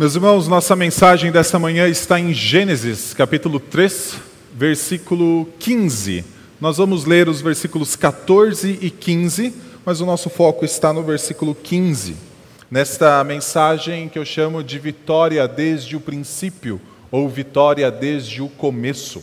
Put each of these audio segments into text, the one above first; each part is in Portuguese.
Meus irmãos, nossa mensagem desta manhã está em Gênesis, capítulo 3, versículo 15. Nós vamos ler os versículos 14 e 15, mas o nosso foco está no versículo 15. Nesta mensagem que eu chamo de vitória desde o princípio, ou vitória desde o começo.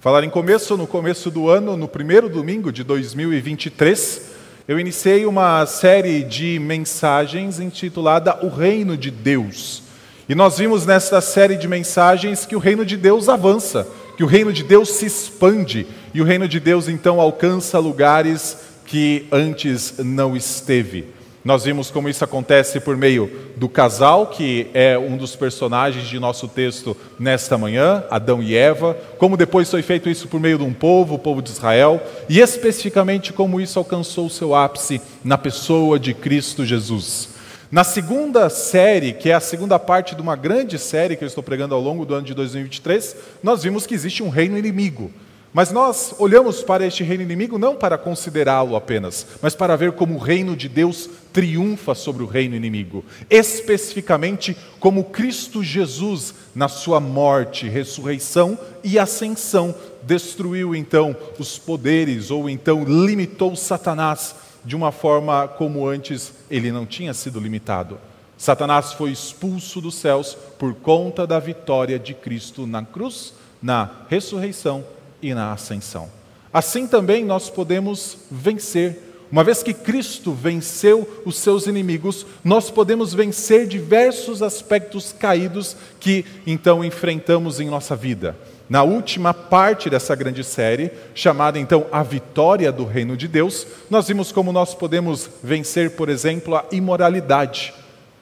Falar em começo, no começo do ano, no primeiro domingo de 2023, eu iniciei uma série de mensagens intitulada O Reino de Deus. E nós vimos nesta série de mensagens que o reino de Deus avança, que o reino de Deus se expande e o reino de Deus então alcança lugares que antes não esteve. Nós vimos como isso acontece por meio do casal, que é um dos personagens de nosso texto nesta manhã, Adão e Eva, como depois foi feito isso por meio de um povo, o povo de Israel, e especificamente como isso alcançou o seu ápice na pessoa de Cristo Jesus. Na segunda série, que é a segunda parte de uma grande série que eu estou pregando ao longo do ano de 2023, nós vimos que existe um reino inimigo. Mas nós olhamos para este reino inimigo não para considerá-lo apenas, mas para ver como o reino de Deus triunfa sobre o reino inimigo. Especificamente como Cristo Jesus, na sua morte, ressurreição e ascensão, destruiu então os poderes, ou então limitou Satanás de uma forma como antes ele não tinha sido limitado. Satanás foi expulso dos céus por conta da vitória de Cristo na cruz, na ressurreição e na ascensão. Assim também nós podemos vencer. Uma vez que Cristo venceu os seus inimigos, nós podemos vencer diversos aspectos caídos que então enfrentamos em nossa vida. Na última parte dessa grande série, chamada então A Vitória do Reino de Deus, nós vimos como nós podemos vencer, por exemplo, a imoralidade,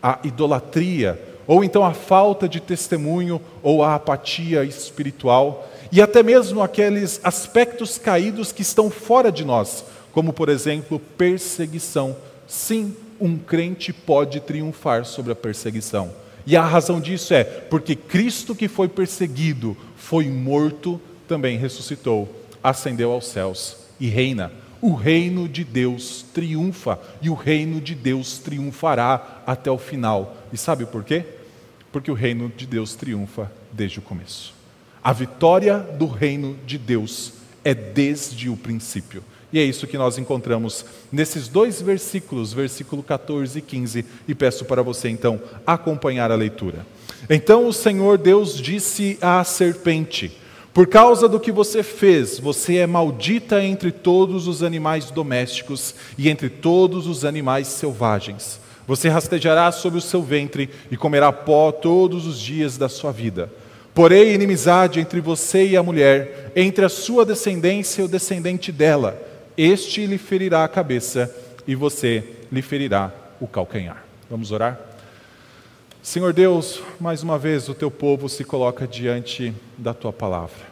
a idolatria, ou então a falta de testemunho ou a apatia espiritual, e até mesmo aqueles aspectos caídos que estão fora de nós, como por exemplo, perseguição. Sim, um crente pode triunfar sobre a perseguição. E a razão disso é porque Cristo que foi perseguido, foi morto, também ressuscitou, ascendeu aos céus e reina. O reino de Deus triunfa e o reino de Deus triunfará até o final. E sabe por quê? Porque o reino de Deus triunfa desde o começo. A vitória do reino de Deus é desde o princípio. E é isso que nós encontramos nesses dois versículos, versículo 14 e 15, e peço para você então acompanhar a leitura. Então o Senhor Deus disse à serpente: Por causa do que você fez, você é maldita entre todos os animais domésticos e entre todos os animais selvagens. Você rastejará sobre o seu ventre e comerá pó todos os dias da sua vida. Porém, inimizade entre você e a mulher, entre a sua descendência e o descendente dela este lhe ferirá a cabeça e você lhe ferirá o calcanhar. Vamos orar? Senhor Deus, mais uma vez o teu povo se coloca diante da tua palavra,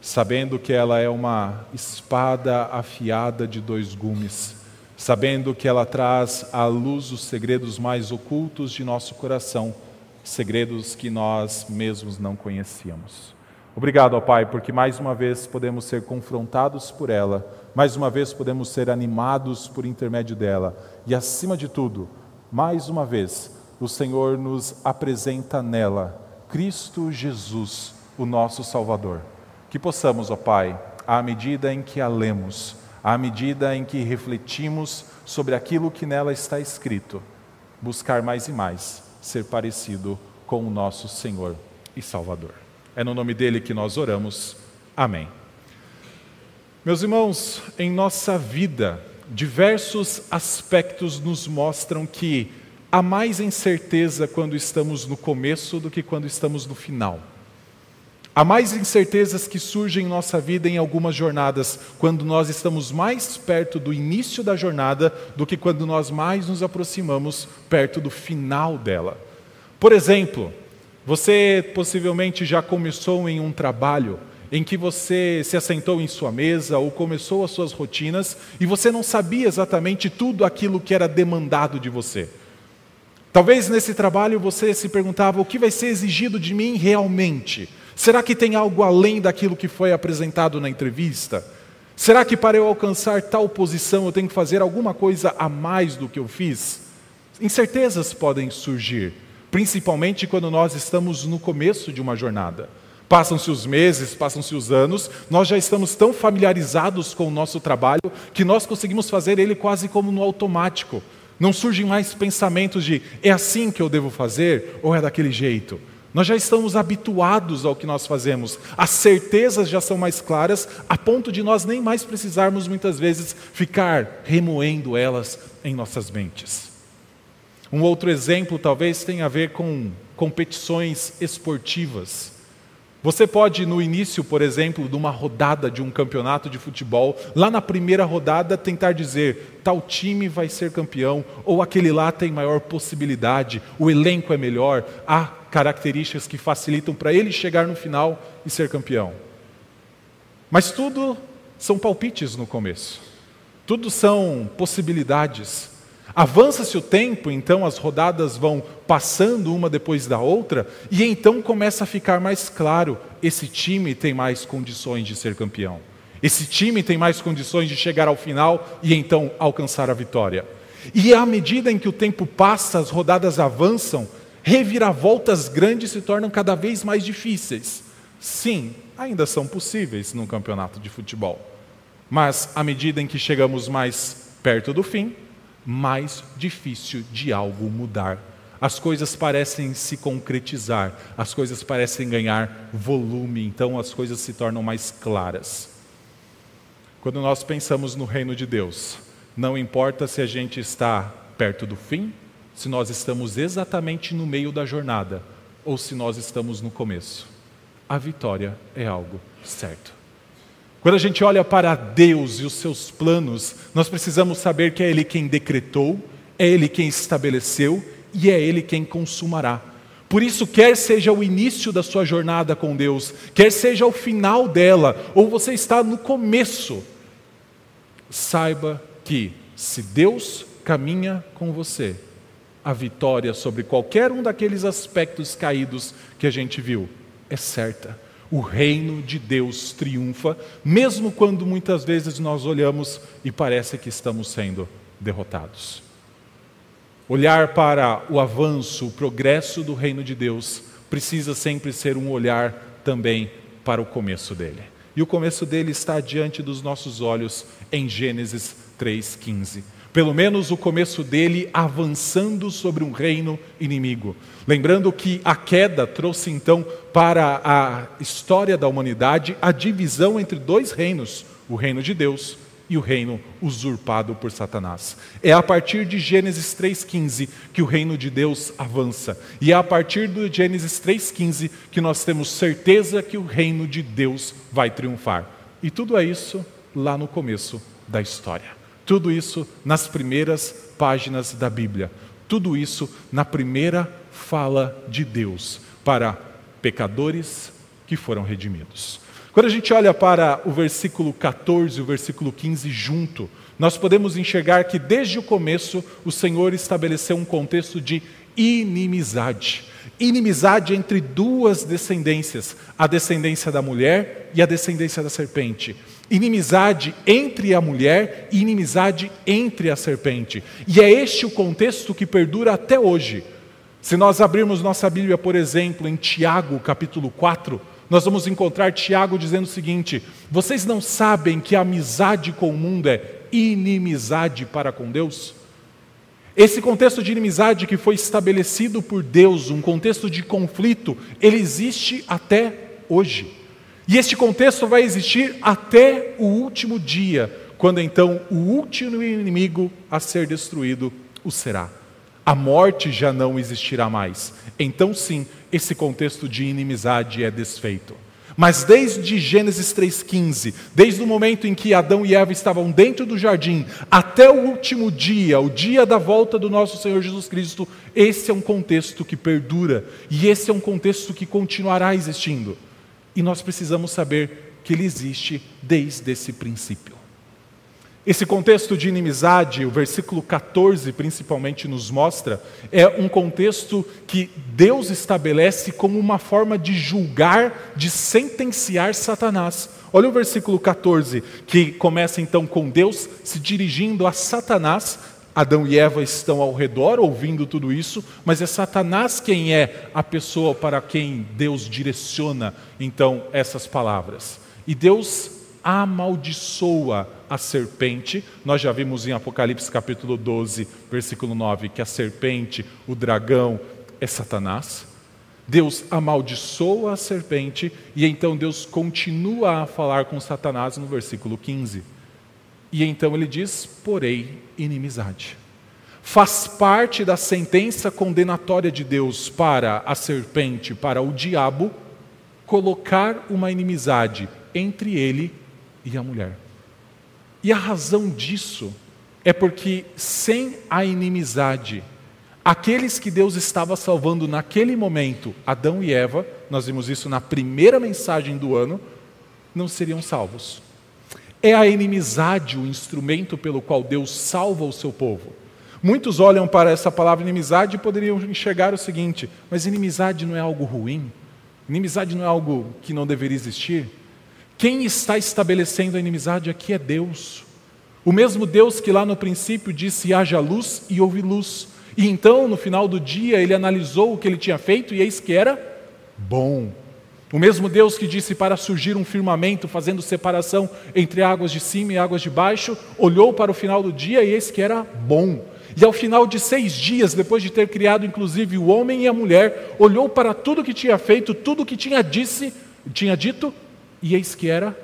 sabendo que ela é uma espada afiada de dois gumes, sabendo que ela traz à luz os segredos mais ocultos de nosso coração, segredos que nós mesmos não conhecíamos. Obrigado, ó Pai, porque mais uma vez podemos ser confrontados por ela mais uma vez podemos ser animados por intermédio dela. E acima de tudo, mais uma vez, o Senhor nos apresenta nela Cristo Jesus, o nosso Salvador. Que possamos, ó Pai, à medida em que a lemos, à medida em que refletimos sobre aquilo que nela está escrito, buscar mais e mais ser parecido com o nosso Senhor e Salvador. É no nome dele que nós oramos. Amém. Meus irmãos, em nossa vida, diversos aspectos nos mostram que há mais incerteza quando estamos no começo do que quando estamos no final. Há mais incertezas que surgem em nossa vida em algumas jornadas, quando nós estamos mais perto do início da jornada do que quando nós mais nos aproximamos perto do final dela. Por exemplo, você possivelmente já começou em um trabalho em que você se assentou em sua mesa ou começou as suas rotinas e você não sabia exatamente tudo aquilo que era demandado de você. Talvez nesse trabalho você se perguntava o que vai ser exigido de mim realmente. Será que tem algo além daquilo que foi apresentado na entrevista? Será que para eu alcançar tal posição eu tenho que fazer alguma coisa a mais do que eu fiz? Incertezas podem surgir. Principalmente quando nós estamos no começo de uma jornada. Passam-se os meses, passam-se os anos, nós já estamos tão familiarizados com o nosso trabalho que nós conseguimos fazer ele quase como no automático. Não surgem mais pensamentos de é assim que eu devo fazer ou é daquele jeito. Nós já estamos habituados ao que nós fazemos, as certezas já são mais claras, a ponto de nós nem mais precisarmos muitas vezes ficar remoendo elas em nossas mentes. Um outro exemplo talvez tenha a ver com competições esportivas. Você pode, no início, por exemplo, de uma rodada de um campeonato de futebol, lá na primeira rodada, tentar dizer tal time vai ser campeão, ou aquele lá tem maior possibilidade, o elenco é melhor, há características que facilitam para ele chegar no final e ser campeão. Mas tudo são palpites no começo, tudo são possibilidades. Avança-se o tempo, então as rodadas vão passando uma depois da outra, e então começa a ficar mais claro: esse time tem mais condições de ser campeão. Esse time tem mais condições de chegar ao final e então alcançar a vitória. E à medida em que o tempo passa, as rodadas avançam, reviravoltas grandes se tornam cada vez mais difíceis. Sim, ainda são possíveis num campeonato de futebol. Mas à medida em que chegamos mais perto do fim, mais difícil de algo mudar. As coisas parecem se concretizar, as coisas parecem ganhar volume, então as coisas se tornam mais claras. Quando nós pensamos no reino de Deus, não importa se a gente está perto do fim, se nós estamos exatamente no meio da jornada ou se nós estamos no começo, a vitória é algo certo. Quando a gente olha para Deus e os seus planos, nós precisamos saber que é Ele quem decretou, é Ele quem estabeleceu e é Ele quem consumará. Por isso, quer seja o início da sua jornada com Deus, quer seja o final dela, ou você está no começo, saiba que se Deus caminha com você, a vitória sobre qualquer um daqueles aspectos caídos que a gente viu é certa o reino de Deus triunfa, mesmo quando muitas vezes nós olhamos e parece que estamos sendo derrotados. Olhar para o avanço, o progresso do reino de Deus, precisa sempre ser um olhar também para o começo dele. E o começo dele está diante dos nossos olhos em Gênesis 3,15 pelo menos o começo dele avançando sobre um reino inimigo. Lembrando que a queda trouxe então para a história da humanidade a divisão entre dois reinos, o reino de Deus e o reino usurpado por Satanás. É a partir de Gênesis 3,15 que o reino de Deus avança. E é a partir do Gênesis 3,15 que nós temos certeza que o reino de Deus vai triunfar. E tudo é isso lá no começo da história. Tudo isso nas primeiras páginas da Bíblia. Tudo isso na primeira fala de Deus para pecadores que foram redimidos. Quando a gente olha para o versículo 14 e o versículo 15 junto, nós podemos enxergar que desde o começo o Senhor estabeleceu um contexto de inimizade. Inimizade entre duas descendências, a descendência da mulher e a descendência da serpente inimizade entre a mulher e inimizade entre a serpente. E é este o contexto que perdura até hoje. Se nós abrirmos nossa Bíblia, por exemplo, em Tiago, capítulo 4, nós vamos encontrar Tiago dizendo o seguinte: Vocês não sabem que a amizade com o mundo é inimizade para com Deus? Esse contexto de inimizade que foi estabelecido por Deus, um contexto de conflito, ele existe até hoje. E este contexto vai existir até o último dia, quando então o último inimigo a ser destruído o será. A morte já não existirá mais. Então, sim, esse contexto de inimizade é desfeito. Mas desde Gênesis 3,15, desde o momento em que Adão e Eva estavam dentro do jardim, até o último dia, o dia da volta do nosso Senhor Jesus Cristo, esse é um contexto que perdura e esse é um contexto que continuará existindo. E nós precisamos saber que ele existe desde esse princípio. Esse contexto de inimizade, o versículo 14 principalmente nos mostra, é um contexto que Deus estabelece como uma forma de julgar, de sentenciar Satanás. Olha o versículo 14, que começa então com Deus se dirigindo a Satanás Adão e Eva estão ao redor ouvindo tudo isso, mas é Satanás quem é a pessoa para quem Deus direciona então essas palavras. E Deus amaldiçoa a serpente. Nós já vimos em Apocalipse capítulo 12, versículo 9, que a serpente, o dragão, é Satanás. Deus amaldiçoa a serpente e então Deus continua a falar com Satanás no versículo 15. E então ele diz: porém, inimizade. Faz parte da sentença condenatória de Deus para a serpente, para o diabo, colocar uma inimizade entre ele e a mulher. E a razão disso é porque sem a inimizade, aqueles que Deus estava salvando naquele momento, Adão e Eva, nós vimos isso na primeira mensagem do ano, não seriam salvos. É a inimizade o instrumento pelo qual Deus salva o seu povo. Muitos olham para essa palavra inimizade e poderiam enxergar o seguinte: mas inimizade não é algo ruim? Inimizade não é algo que não deveria existir? Quem está estabelecendo a inimizade aqui é Deus. O mesmo Deus que lá no princípio disse: haja luz e houve luz. E então, no final do dia, ele analisou o que ele tinha feito e eis que era bom. O mesmo Deus que disse para surgir um firmamento, fazendo separação entre águas de cima e águas de baixo, olhou para o final do dia e eis que era bom. E ao final de seis dias, depois de ter criado inclusive o homem e a mulher, olhou para tudo que tinha feito, tudo que tinha, disse, tinha dito, e eis que era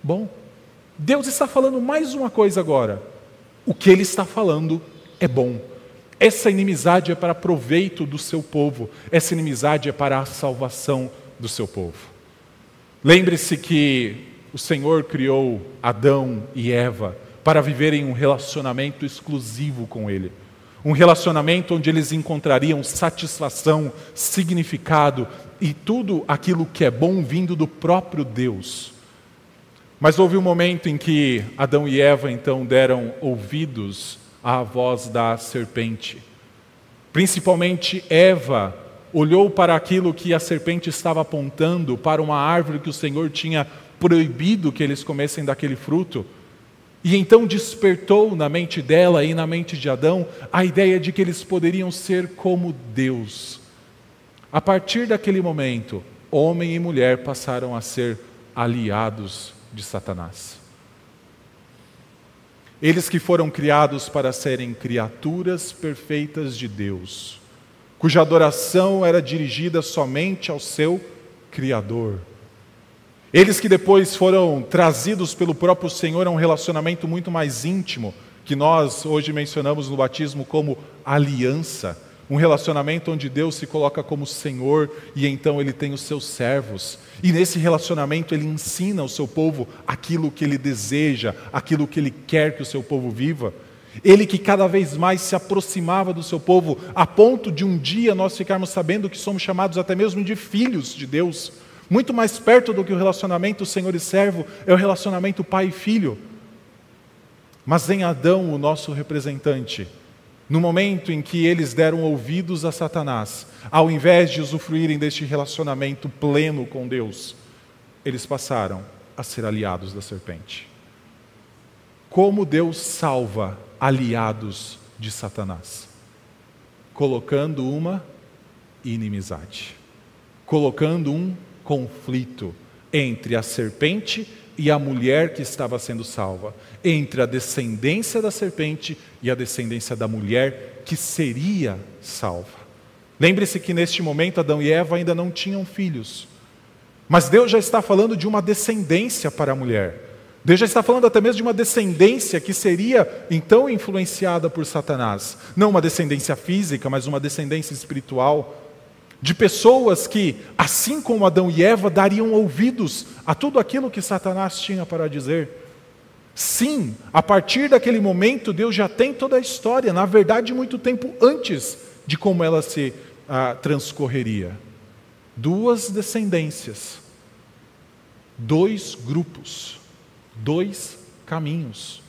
bom. Deus está falando mais uma coisa agora. O que ele está falando é bom. Essa inimizade é para proveito do seu povo, essa inimizade é para a salvação do seu povo. Lembre-se que o Senhor criou Adão e Eva para viverem um relacionamento exclusivo com Ele. Um relacionamento onde eles encontrariam satisfação, significado e tudo aquilo que é bom vindo do próprio Deus. Mas houve um momento em que Adão e Eva então deram ouvidos à voz da serpente. Principalmente Eva olhou para aquilo que a serpente estava apontando, para uma árvore que o Senhor tinha proibido que eles comessem daquele fruto. E então despertou na mente dela e na mente de Adão a ideia de que eles poderiam ser como Deus. A partir daquele momento, homem e mulher passaram a ser aliados de Satanás. Eles que foram criados para serem criaturas perfeitas de Deus cuja adoração era dirigida somente ao seu Criador. Eles que depois foram trazidos pelo próprio Senhor a um relacionamento muito mais íntimo, que nós hoje mencionamos no batismo como aliança, um relacionamento onde Deus se coloca como Senhor e então ele tem os seus servos. E nesse relacionamento ele ensina ao seu povo aquilo que ele deseja, aquilo que ele quer que o seu povo viva. Ele que cada vez mais se aproximava do seu povo, a ponto de um dia nós ficarmos sabendo que somos chamados até mesmo de filhos de Deus. Muito mais perto do que o relacionamento Senhor e servo, é o relacionamento pai e filho. Mas em Adão, o nosso representante, no momento em que eles deram ouvidos a Satanás, ao invés de usufruírem deste relacionamento pleno com Deus, eles passaram a ser aliados da serpente. Como Deus salva aliados de Satanás, colocando uma inimizade, colocando um conflito entre a serpente e a mulher que estava sendo salva, entre a descendência da serpente e a descendência da mulher que seria salva. Lembre-se que neste momento Adão e Eva ainda não tinham filhos, mas Deus já está falando de uma descendência para a mulher. Deus já está falando até mesmo de uma descendência que seria então influenciada por Satanás. Não uma descendência física, mas uma descendência espiritual. De pessoas que, assim como Adão e Eva, dariam ouvidos a tudo aquilo que Satanás tinha para dizer. Sim, a partir daquele momento, Deus já tem toda a história, na verdade, muito tempo antes de como ela se ah, transcorreria. Duas descendências, dois grupos dois caminhos.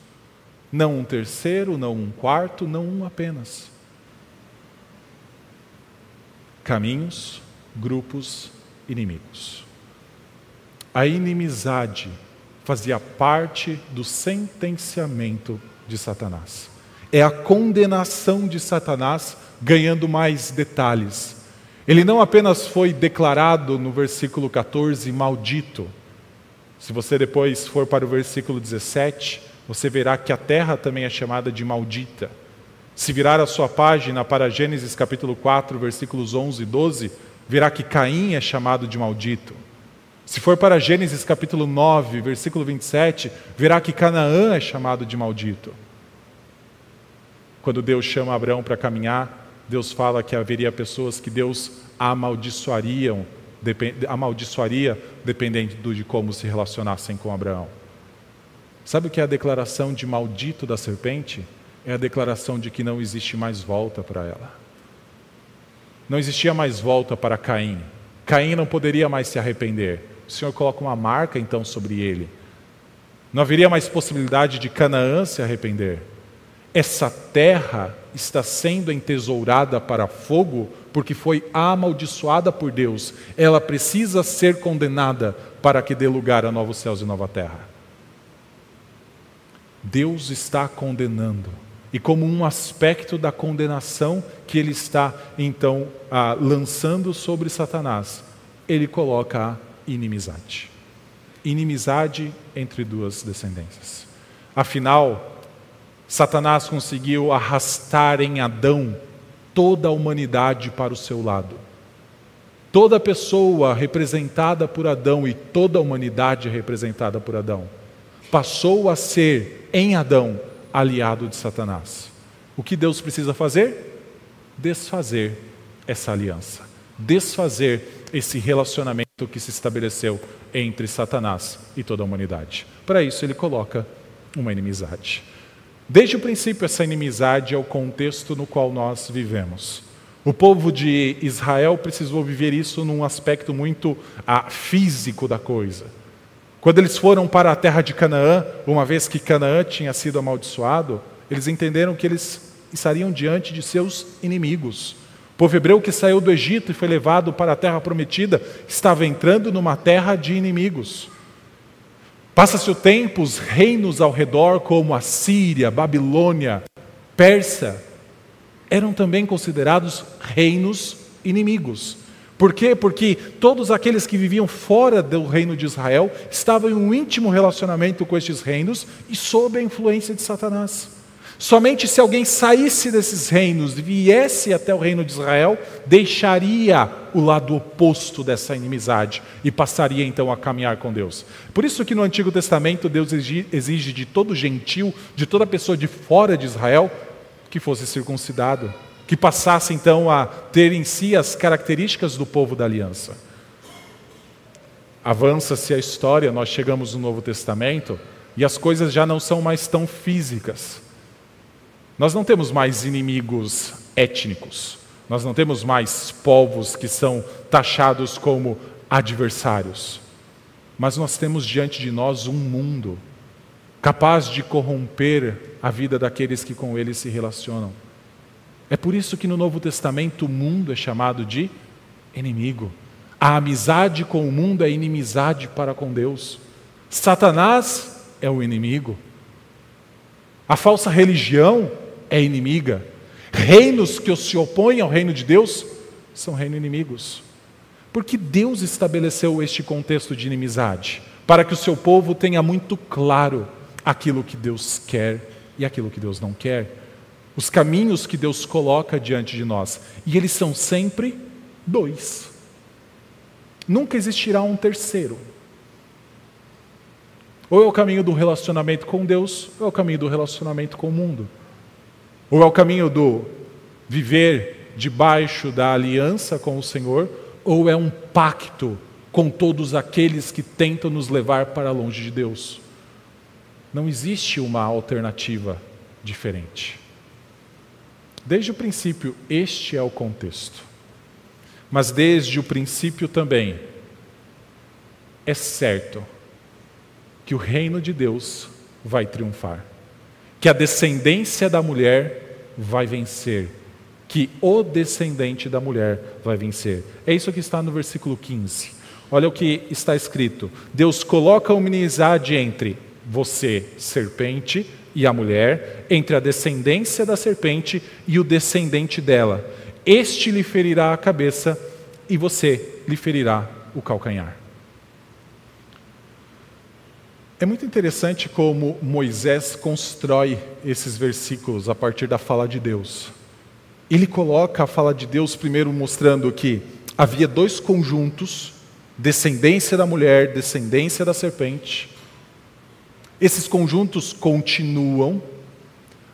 Não um terceiro, não um quarto, não um apenas. Caminhos, grupos, inimigos. A inimizade fazia parte do sentenciamento de Satanás. É a condenação de Satanás ganhando mais detalhes. Ele não apenas foi declarado no versículo 14 maldito. Se você depois for para o versículo 17, você verá que a terra também é chamada de maldita. Se virar a sua página para Gênesis capítulo 4, versículos 11 e 12, verá que Caim é chamado de maldito. Se for para Gênesis capítulo 9, versículo 27, verá que Canaã é chamado de maldito. Quando Deus chama Abraão para caminhar, Deus fala que haveria pessoas que Deus amaldiçoariam, amaldiçoaria dependendo de como se relacionassem com Abraão. Sabe o que é a declaração de maldito da serpente? É a declaração de que não existe mais volta para ela. Não existia mais volta para Caim. Caim não poderia mais se arrepender o Senhor coloca uma marca então sobre ele. Não haveria mais possibilidade de Canaã se arrepender. Essa terra está sendo entesourada para fogo porque foi amaldiçoada por Deus. Ela precisa ser condenada para que dê lugar a novos céus e nova terra. Deus está condenando. E como um aspecto da condenação que ele está então ah, lançando sobre Satanás, ele coloca a inimizade. Inimizade entre duas descendências. Afinal, Satanás conseguiu arrastar em Adão toda a humanidade para o seu lado. Toda pessoa representada por Adão e toda a humanidade representada por Adão passou a ser, em Adão, aliado de Satanás. O que Deus precisa fazer? Desfazer essa aliança, desfazer esse relacionamento que se estabeleceu entre Satanás e toda a humanidade. Para isso, ele coloca uma inimizade. Desde o princípio, essa inimizade é o contexto no qual nós vivemos. O povo de Israel precisou viver isso num aspecto muito ah, físico da coisa. Quando eles foram para a terra de Canaã, uma vez que Canaã tinha sido amaldiçoado, eles entenderam que eles estariam diante de seus inimigos povo hebreu que saiu do Egito e foi levado para a terra prometida estava entrando numa terra de inimigos. Passa-se o tempo, os reinos ao redor, como a Síria, Babilônia, Pérsia, eram também considerados reinos inimigos. Por quê? Porque todos aqueles que viviam fora do reino de Israel estavam em um íntimo relacionamento com estes reinos e sob a influência de Satanás. Somente se alguém saísse desses reinos e viesse até o reino de Israel, deixaria o lado oposto dessa inimizade e passaria então a caminhar com Deus. Por isso que no Antigo Testamento Deus exige de todo gentil, de toda pessoa de fora de Israel, que fosse circuncidado, que passasse então a ter em si as características do povo da aliança. Avança-se a história, nós chegamos no Novo Testamento e as coisas já não são mais tão físicas. Nós não temos mais inimigos étnicos, nós não temos mais povos que são taxados como adversários, mas nós temos diante de nós um mundo capaz de corromper a vida daqueles que com ele se relacionam. É por isso que no Novo Testamento o mundo é chamado de inimigo. A amizade com o mundo é inimizade para com Deus. Satanás é o inimigo. A falsa religião é inimiga. Reinos que se opõem ao reino de Deus são reinos inimigos. Porque Deus estabeleceu este contexto de inimizade para que o seu povo tenha muito claro aquilo que Deus quer e aquilo que Deus não quer. Os caminhos que Deus coloca diante de nós. E eles são sempre dois. Nunca existirá um terceiro. Ou é o caminho do relacionamento com Deus, ou é o caminho do relacionamento com o mundo. Ou é o caminho do viver debaixo da aliança com o Senhor, ou é um pacto com todos aqueles que tentam nos levar para longe de Deus. Não existe uma alternativa diferente. Desde o princípio, este é o contexto. Mas desde o princípio também, é certo que o reino de Deus vai triunfar que a descendência da mulher vai vencer, que o descendente da mulher vai vencer. É isso que está no versículo 15. Olha o que está escrito: Deus coloca uma inimizade entre você, serpente, e a mulher, entre a descendência da serpente e o descendente dela. Este lhe ferirá a cabeça e você lhe ferirá o calcanhar. É muito interessante como Moisés constrói esses versículos a partir da fala de Deus. Ele coloca a fala de Deus primeiro mostrando que havia dois conjuntos, descendência da mulher, descendência da serpente. Esses conjuntos continuam,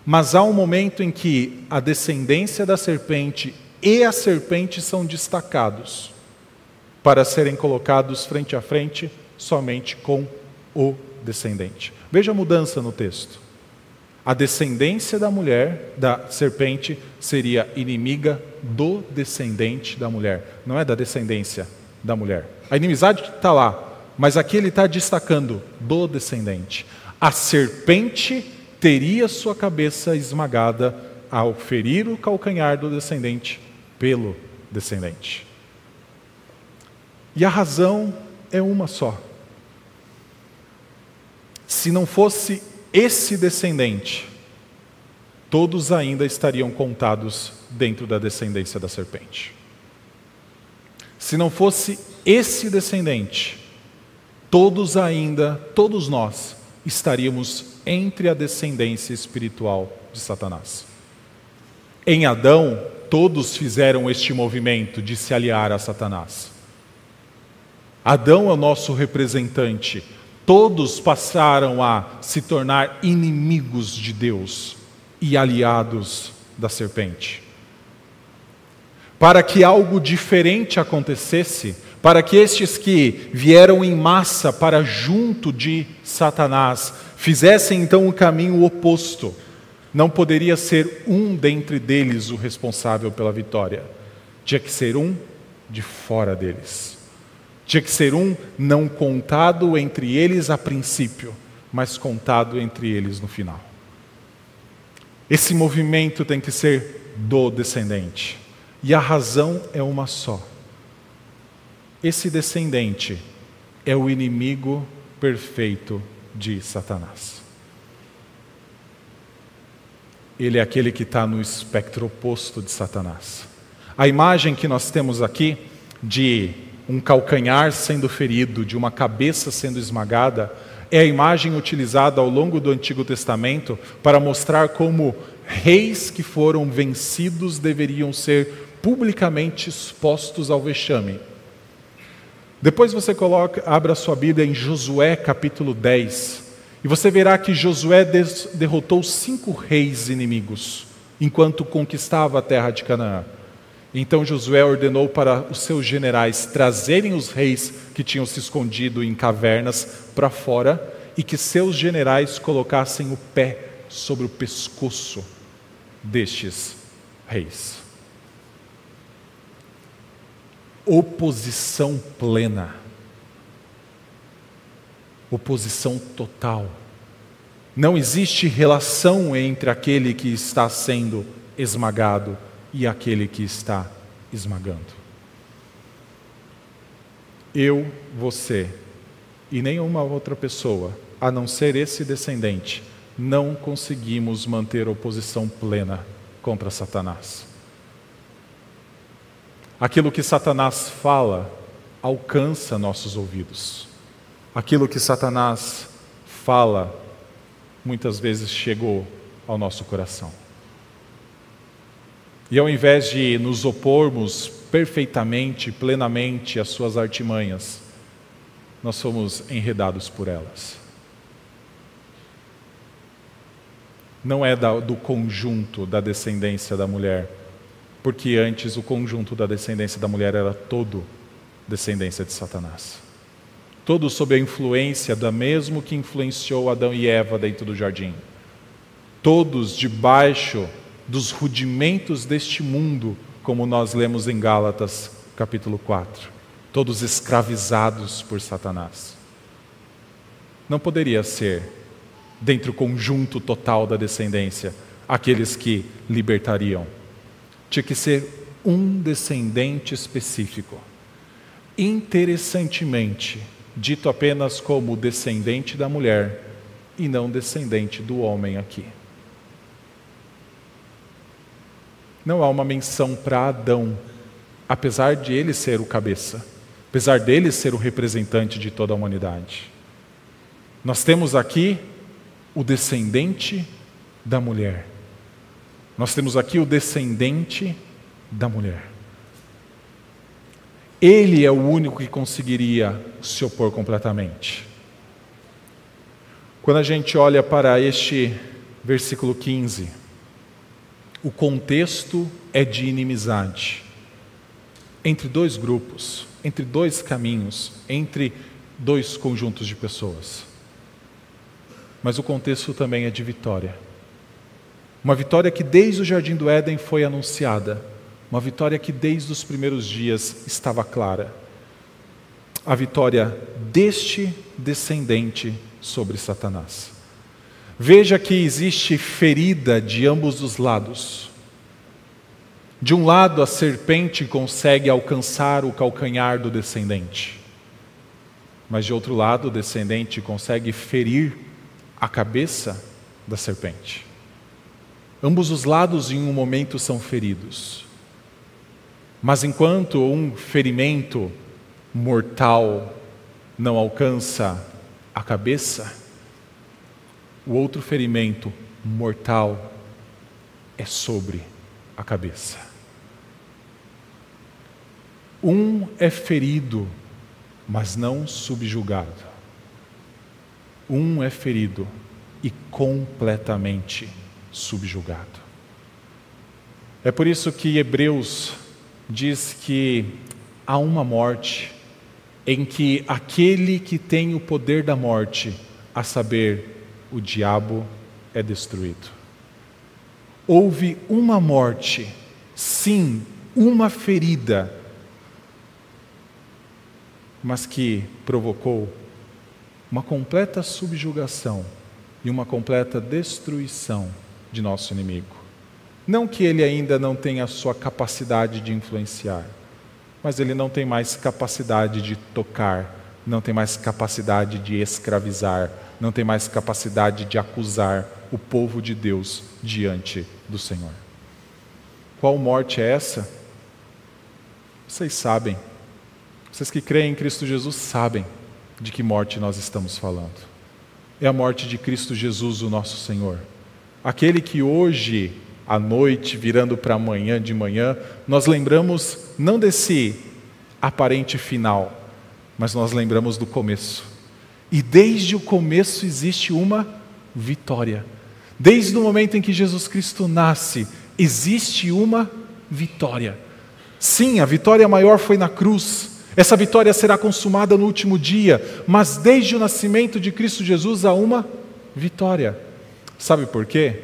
mas há um momento em que a descendência da serpente e a serpente são destacados para serem colocados frente a frente somente com o descendente. Veja a mudança no texto. A descendência da mulher, da serpente, seria inimiga do descendente da mulher, não é da descendência da mulher. A inimizade está lá, mas aqui ele está destacando do descendente. A serpente teria sua cabeça esmagada ao ferir o calcanhar do descendente pelo descendente. E a razão é uma só. Se não fosse esse descendente, todos ainda estariam contados dentro da descendência da serpente. Se não fosse esse descendente, todos ainda, todos nós, estaríamos entre a descendência espiritual de Satanás. Em Adão, todos fizeram este movimento de se aliar a Satanás. Adão é o nosso representante. Todos passaram a se tornar inimigos de Deus e aliados da serpente para que algo diferente acontecesse, para que estes que vieram em massa para junto de Satanás fizessem então o caminho oposto. Não poderia ser um dentre deles o responsável pela vitória. Tinha que ser um de fora deles. Tinha que ser um não contado entre eles a princípio, mas contado entre eles no final. Esse movimento tem que ser do descendente. E a razão é uma só. Esse descendente é o inimigo perfeito de Satanás. Ele é aquele que está no espectro oposto de Satanás. A imagem que nós temos aqui de um calcanhar sendo ferido, de uma cabeça sendo esmagada, é a imagem utilizada ao longo do Antigo Testamento para mostrar como reis que foram vencidos deveriam ser publicamente expostos ao vexame. Depois você coloca, abra sua Bíblia em Josué capítulo 10, e você verá que Josué derrotou cinco reis inimigos enquanto conquistava a terra de Canaã. Então Josué ordenou para os seus generais trazerem os reis que tinham se escondido em cavernas para fora e que seus generais colocassem o pé sobre o pescoço destes reis. oposição plena, oposição total. Não existe relação entre aquele que está sendo esmagado e aquele que está esmagando. Eu, você e nenhuma outra pessoa, a não ser esse descendente, não conseguimos manter oposição plena contra Satanás. Aquilo que Satanás fala alcança nossos ouvidos. Aquilo que Satanás fala muitas vezes chegou ao nosso coração. E ao invés de nos opormos perfeitamente, plenamente às suas artimanhas, nós somos enredados por elas. Não é do conjunto da descendência da mulher porque antes o conjunto da descendência da mulher era todo descendência de Satanás. Todo sob a influência da mesmo que influenciou Adão e Eva dentro do jardim. Todos debaixo dos rudimentos deste mundo, como nós lemos em Gálatas, capítulo 4. Todos escravizados por Satanás. Não poderia ser, dentro do conjunto total da descendência, aqueles que libertariam tinha que ser um descendente específico. Interessantemente, dito apenas como descendente da mulher, e não descendente do homem aqui. Não há uma menção para Adão, apesar de ele ser o cabeça, apesar dele ser o representante de toda a humanidade. Nós temos aqui o descendente da mulher. Nós temos aqui o descendente da mulher. Ele é o único que conseguiria se opor completamente. Quando a gente olha para este versículo 15, o contexto é de inimizade entre dois grupos, entre dois caminhos, entre dois conjuntos de pessoas. Mas o contexto também é de vitória. Uma vitória que desde o jardim do Éden foi anunciada, uma vitória que desde os primeiros dias estava clara. A vitória deste descendente sobre Satanás. Veja que existe ferida de ambos os lados. De um lado, a serpente consegue alcançar o calcanhar do descendente, mas de outro lado, o descendente consegue ferir a cabeça da serpente. Ambos os lados, em um momento, são feridos. Mas enquanto um ferimento mortal não alcança a cabeça, o outro ferimento mortal é sobre a cabeça. Um é ferido, mas não subjugado. Um é ferido e completamente subjugado. É por isso que Hebreus diz que há uma morte em que aquele que tem o poder da morte, a saber, o diabo, é destruído. Houve uma morte, sim, uma ferida, mas que provocou uma completa subjugação e uma completa destruição de nosso inimigo. Não que ele ainda não tenha a sua capacidade de influenciar, mas ele não tem mais capacidade de tocar, não tem mais capacidade de escravizar, não tem mais capacidade de acusar o povo de Deus diante do Senhor. Qual morte é essa? Vocês sabem. Vocês que creem em Cristo Jesus sabem de que morte nós estamos falando. É a morte de Cristo Jesus, o nosso Senhor. Aquele que hoje à noite, virando para amanhã de manhã, nós lembramos não desse aparente final, mas nós lembramos do começo. E desde o começo existe uma vitória. Desde o momento em que Jesus Cristo nasce, existe uma vitória. Sim, a vitória maior foi na cruz. Essa vitória será consumada no último dia, mas desde o nascimento de Cristo Jesus há uma vitória. Sabe por quê?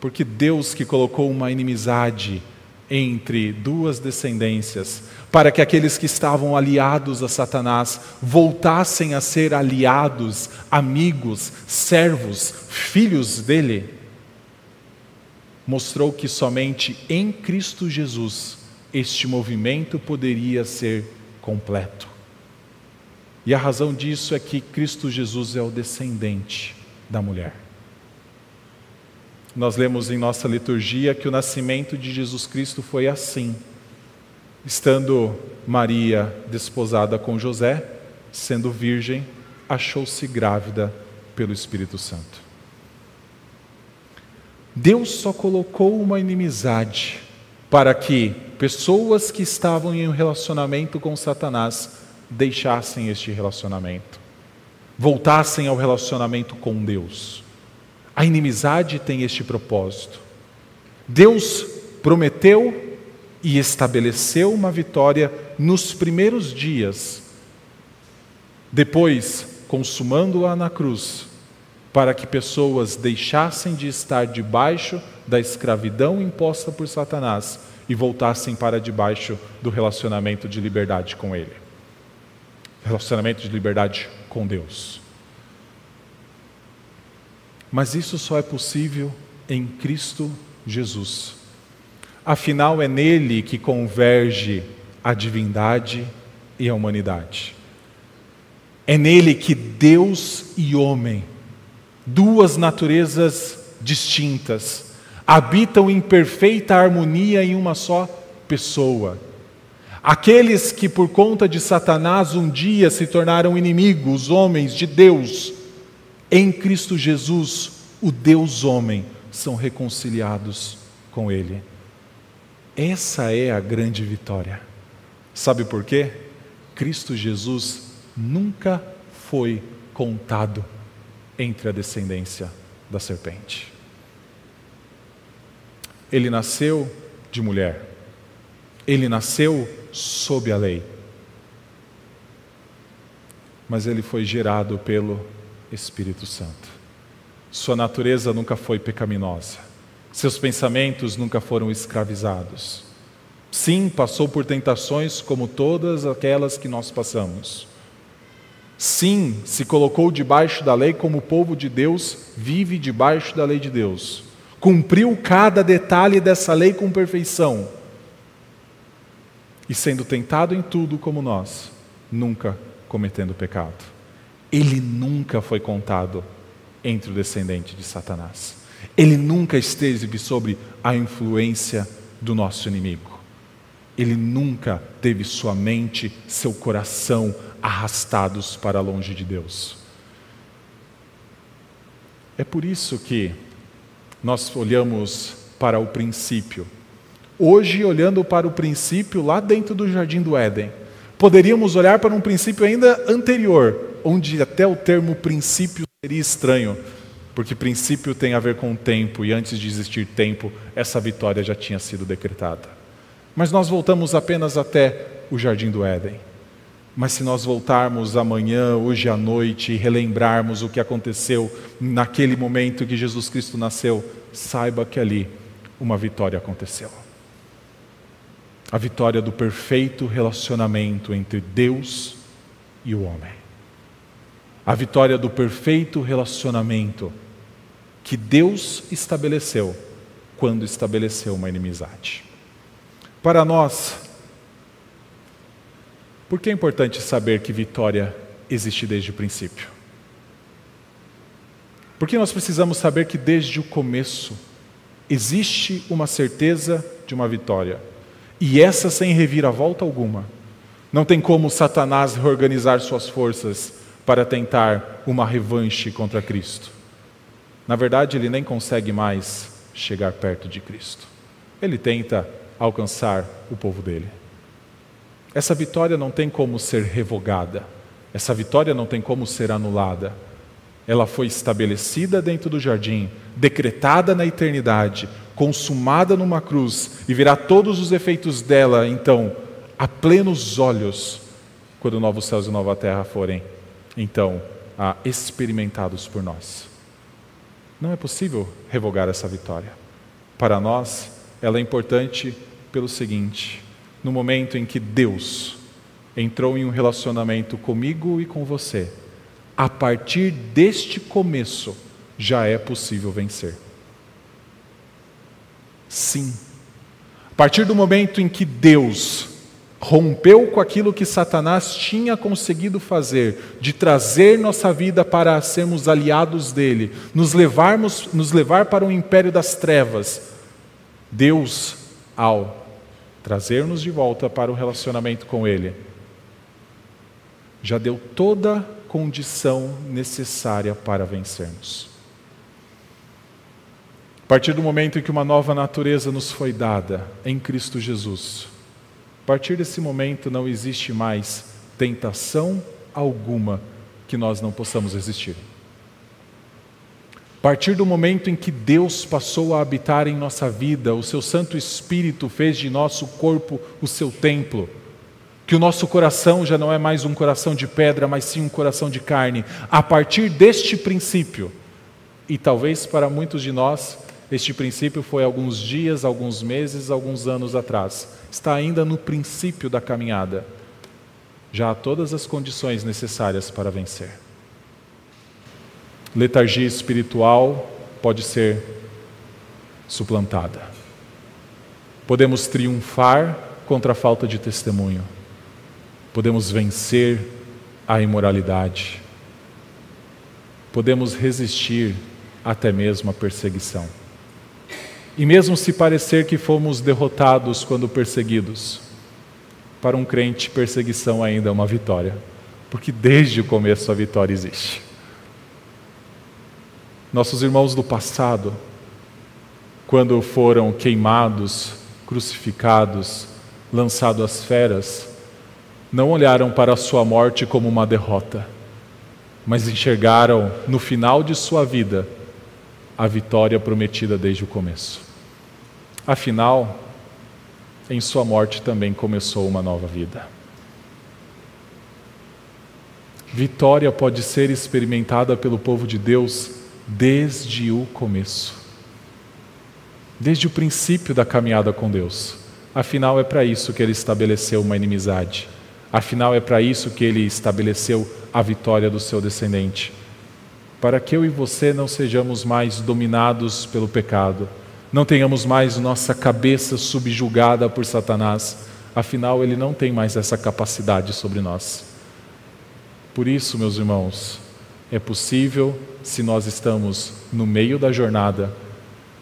Porque Deus que colocou uma inimizade entre duas descendências, para que aqueles que estavam aliados a Satanás voltassem a ser aliados, amigos, servos, filhos dele, mostrou que somente em Cristo Jesus este movimento poderia ser completo. E a razão disso é que Cristo Jesus é o descendente da mulher. Nós lemos em nossa liturgia que o nascimento de Jesus Cristo foi assim. Estando Maria desposada com José, sendo virgem, achou-se grávida pelo Espírito Santo. Deus só colocou uma inimizade para que pessoas que estavam em um relacionamento com Satanás deixassem este relacionamento, voltassem ao relacionamento com Deus. A inimizade tem este propósito. Deus prometeu e estabeleceu uma vitória nos primeiros dias, depois, consumando-a na cruz, para que pessoas deixassem de estar debaixo da escravidão imposta por Satanás e voltassem para debaixo do relacionamento de liberdade com Ele relacionamento de liberdade com Deus. Mas isso só é possível em Cristo Jesus. Afinal, é nele que converge a divindade e a humanidade. É nele que Deus e homem duas naturezas distintas, habitam em perfeita harmonia em uma só pessoa. Aqueles que, por conta de Satanás, um dia se tornaram inimigos, homens de Deus, em Cristo Jesus, o Deus homem, são reconciliados com Ele. Essa é a grande vitória. Sabe por quê? Cristo Jesus nunca foi contado entre a descendência da serpente. Ele nasceu de mulher. Ele nasceu sob a lei. Mas ele foi gerado pelo Espírito Santo. Sua natureza nunca foi pecaminosa. Seus pensamentos nunca foram escravizados. Sim, passou por tentações como todas aquelas que nós passamos. Sim, se colocou debaixo da lei como o povo de Deus vive debaixo da lei de Deus. Cumpriu cada detalhe dessa lei com perfeição. E sendo tentado em tudo como nós, nunca cometendo pecado. Ele nunca foi contado entre o descendente de Satanás. Ele nunca esteve sob a influência do nosso inimigo. Ele nunca teve sua mente, seu coração arrastados para longe de Deus. É por isso que nós olhamos para o princípio. Hoje, olhando para o princípio lá dentro do jardim do Éden, poderíamos olhar para um princípio ainda anterior, onde até o termo princípio seria estranho, porque princípio tem a ver com o tempo, e antes de existir tempo, essa vitória já tinha sido decretada. Mas nós voltamos apenas até o jardim do Éden. Mas se nós voltarmos amanhã, hoje à noite, e relembrarmos o que aconteceu naquele momento que Jesus Cristo nasceu, saiba que ali uma vitória aconteceu. A vitória do perfeito relacionamento entre Deus e o homem. A vitória do perfeito relacionamento que Deus estabeleceu quando estabeleceu uma inimizade. Para nós, por que é importante saber que vitória existe desde o princípio? Porque nós precisamos saber que desde o começo existe uma certeza de uma vitória, e essa sem reviravolta alguma. Não tem como Satanás reorganizar suas forças para tentar uma revanche contra Cristo. Na verdade, ele nem consegue mais chegar perto de Cristo. Ele tenta alcançar o povo dele. Essa vitória não tem como ser revogada, essa vitória não tem como ser anulada. Ela foi estabelecida dentro do jardim, decretada na eternidade, consumada numa cruz e virá todos os efeitos dela, então, a plenos olhos, quando novos céus e nova terra forem, então, experimentados por nós. Não é possível revogar essa vitória. Para nós, ela é importante pelo seguinte: no momento em que Deus entrou em um relacionamento comigo e com você, a partir deste começo já é possível vencer. Sim. A partir do momento em que Deus rompeu com aquilo que Satanás tinha conseguido fazer, de trazer nossa vida para sermos aliados dele, nos levarmos, nos levar para o império das trevas, Deus, ao trazer-nos de volta para o relacionamento com Ele, já deu toda a condição necessária para vencermos. A partir do momento em que uma nova natureza nos foi dada em Cristo Jesus, a partir desse momento não existe mais tentação alguma que nós não possamos resistir partir do momento em que Deus passou a habitar em nossa vida, o seu Santo Espírito fez de nosso corpo o seu templo, que o nosso coração já não é mais um coração de pedra, mas sim um coração de carne, a partir deste princípio, e talvez para muitos de nós, este princípio foi alguns dias, alguns meses, alguns anos atrás, está ainda no princípio da caminhada, já há todas as condições necessárias para vencer letargia espiritual pode ser suplantada. Podemos triunfar contra a falta de testemunho. Podemos vencer a imoralidade. podemos resistir até mesmo à perseguição. E mesmo se parecer que fomos derrotados quando perseguidos, para um crente, perseguição ainda é uma vitória, porque desde o começo a vitória existe. Nossos irmãos do passado, quando foram queimados, crucificados, lançados às feras, não olharam para a sua morte como uma derrota, mas enxergaram no final de sua vida a vitória prometida desde o começo. Afinal, em sua morte também começou uma nova vida. Vitória pode ser experimentada pelo povo de Deus desde o começo, desde o princípio da caminhada com Deus. Afinal, é para isso que ele estabeleceu uma inimizade. Afinal, é para isso que ele estabeleceu a vitória do seu descendente. Para que eu e você não sejamos mais dominados pelo pecado, não tenhamos mais nossa cabeça subjugada por Satanás, afinal, ele não tem mais essa capacidade sobre nós. Por isso, meus irmãos, é possível, se nós estamos no meio da jornada,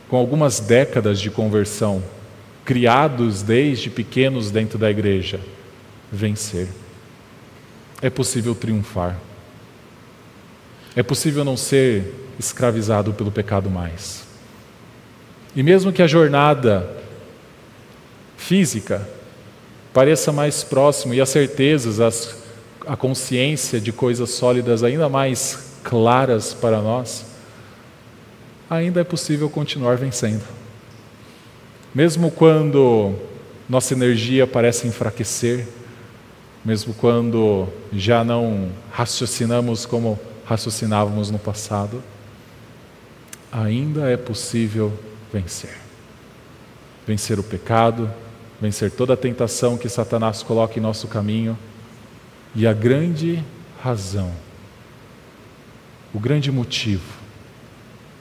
com algumas décadas de conversão, criados desde pequenos dentro da igreja, vencer. É possível triunfar. É possível não ser escravizado pelo pecado mais. E mesmo que a jornada física pareça mais próximo e as certezas, as, a consciência de coisas sólidas ainda mais claras para nós, ainda é possível continuar vencendo. Mesmo quando nossa energia parece enfraquecer, mesmo quando já não raciocinamos como raciocinávamos no passado, ainda é possível vencer. Vencer o pecado, vencer toda a tentação que Satanás coloca em nosso caminho. E a grande razão, o grande motivo,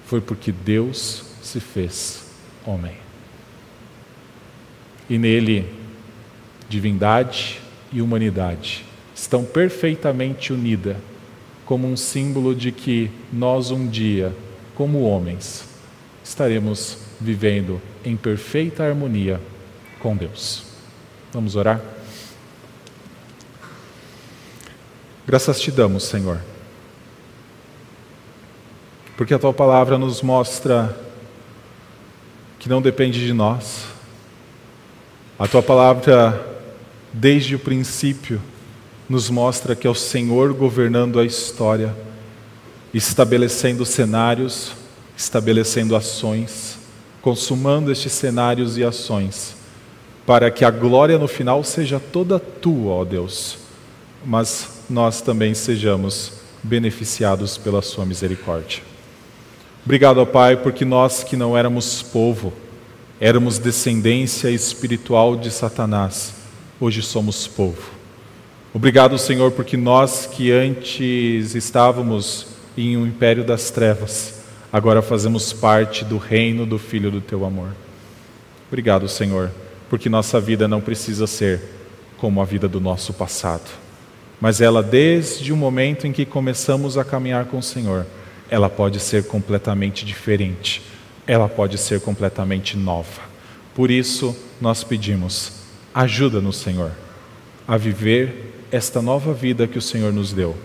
foi porque Deus se fez homem. E nele, divindade e humanidade estão perfeitamente unidas, como um símbolo de que nós um dia, como homens, estaremos vivendo em perfeita harmonia com Deus. Vamos orar? Graças te damos, Senhor, porque a tua palavra nos mostra que não depende de nós. A tua palavra, desde o princípio, nos mostra que é o Senhor governando a história, estabelecendo cenários, estabelecendo ações consumando estes cenários e ações, para que a glória no final seja toda tua, ó Deus, mas nós também sejamos beneficiados pela Sua misericórdia. Obrigado, ó Pai, porque nós que não éramos povo, éramos descendência espiritual de Satanás, hoje somos povo. Obrigado, Senhor, porque nós que antes estávamos em um império das trevas, agora fazemos parte do reino do Filho do teu amor. Obrigado, Senhor, porque nossa vida não precisa ser como a vida do nosso passado, mas ela, desde o momento em que começamos a caminhar com o Senhor, ela pode ser completamente diferente, ela pode ser completamente nova. Por isso, nós pedimos, ajuda-nos, Senhor, a viver esta nova vida que o Senhor nos deu,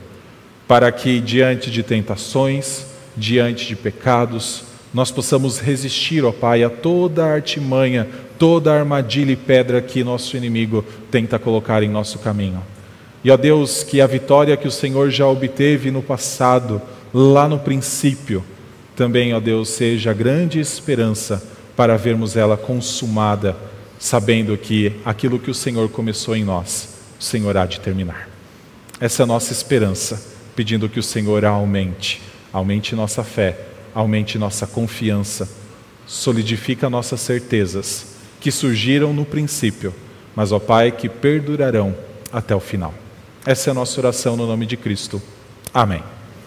para que, diante de tentações, diante de pecados, nós possamos resistir, ó Pai, a toda a artimanha, toda a armadilha e pedra que nosso inimigo tenta colocar em nosso caminho. E ó Deus, que a vitória que o Senhor já obteve no passado, lá no princípio, também, ó Deus, seja a grande esperança para vermos ela consumada, sabendo que aquilo que o Senhor começou em nós, o Senhor há de terminar. Essa é a nossa esperança, pedindo que o Senhor aumente aumente nossa fé, aumente nossa confiança, solidifica nossas certezas que surgiram no princípio, mas, ó Pai, que perdurarão até o final. Essa é a nossa oração no nome de Cristo. Amém.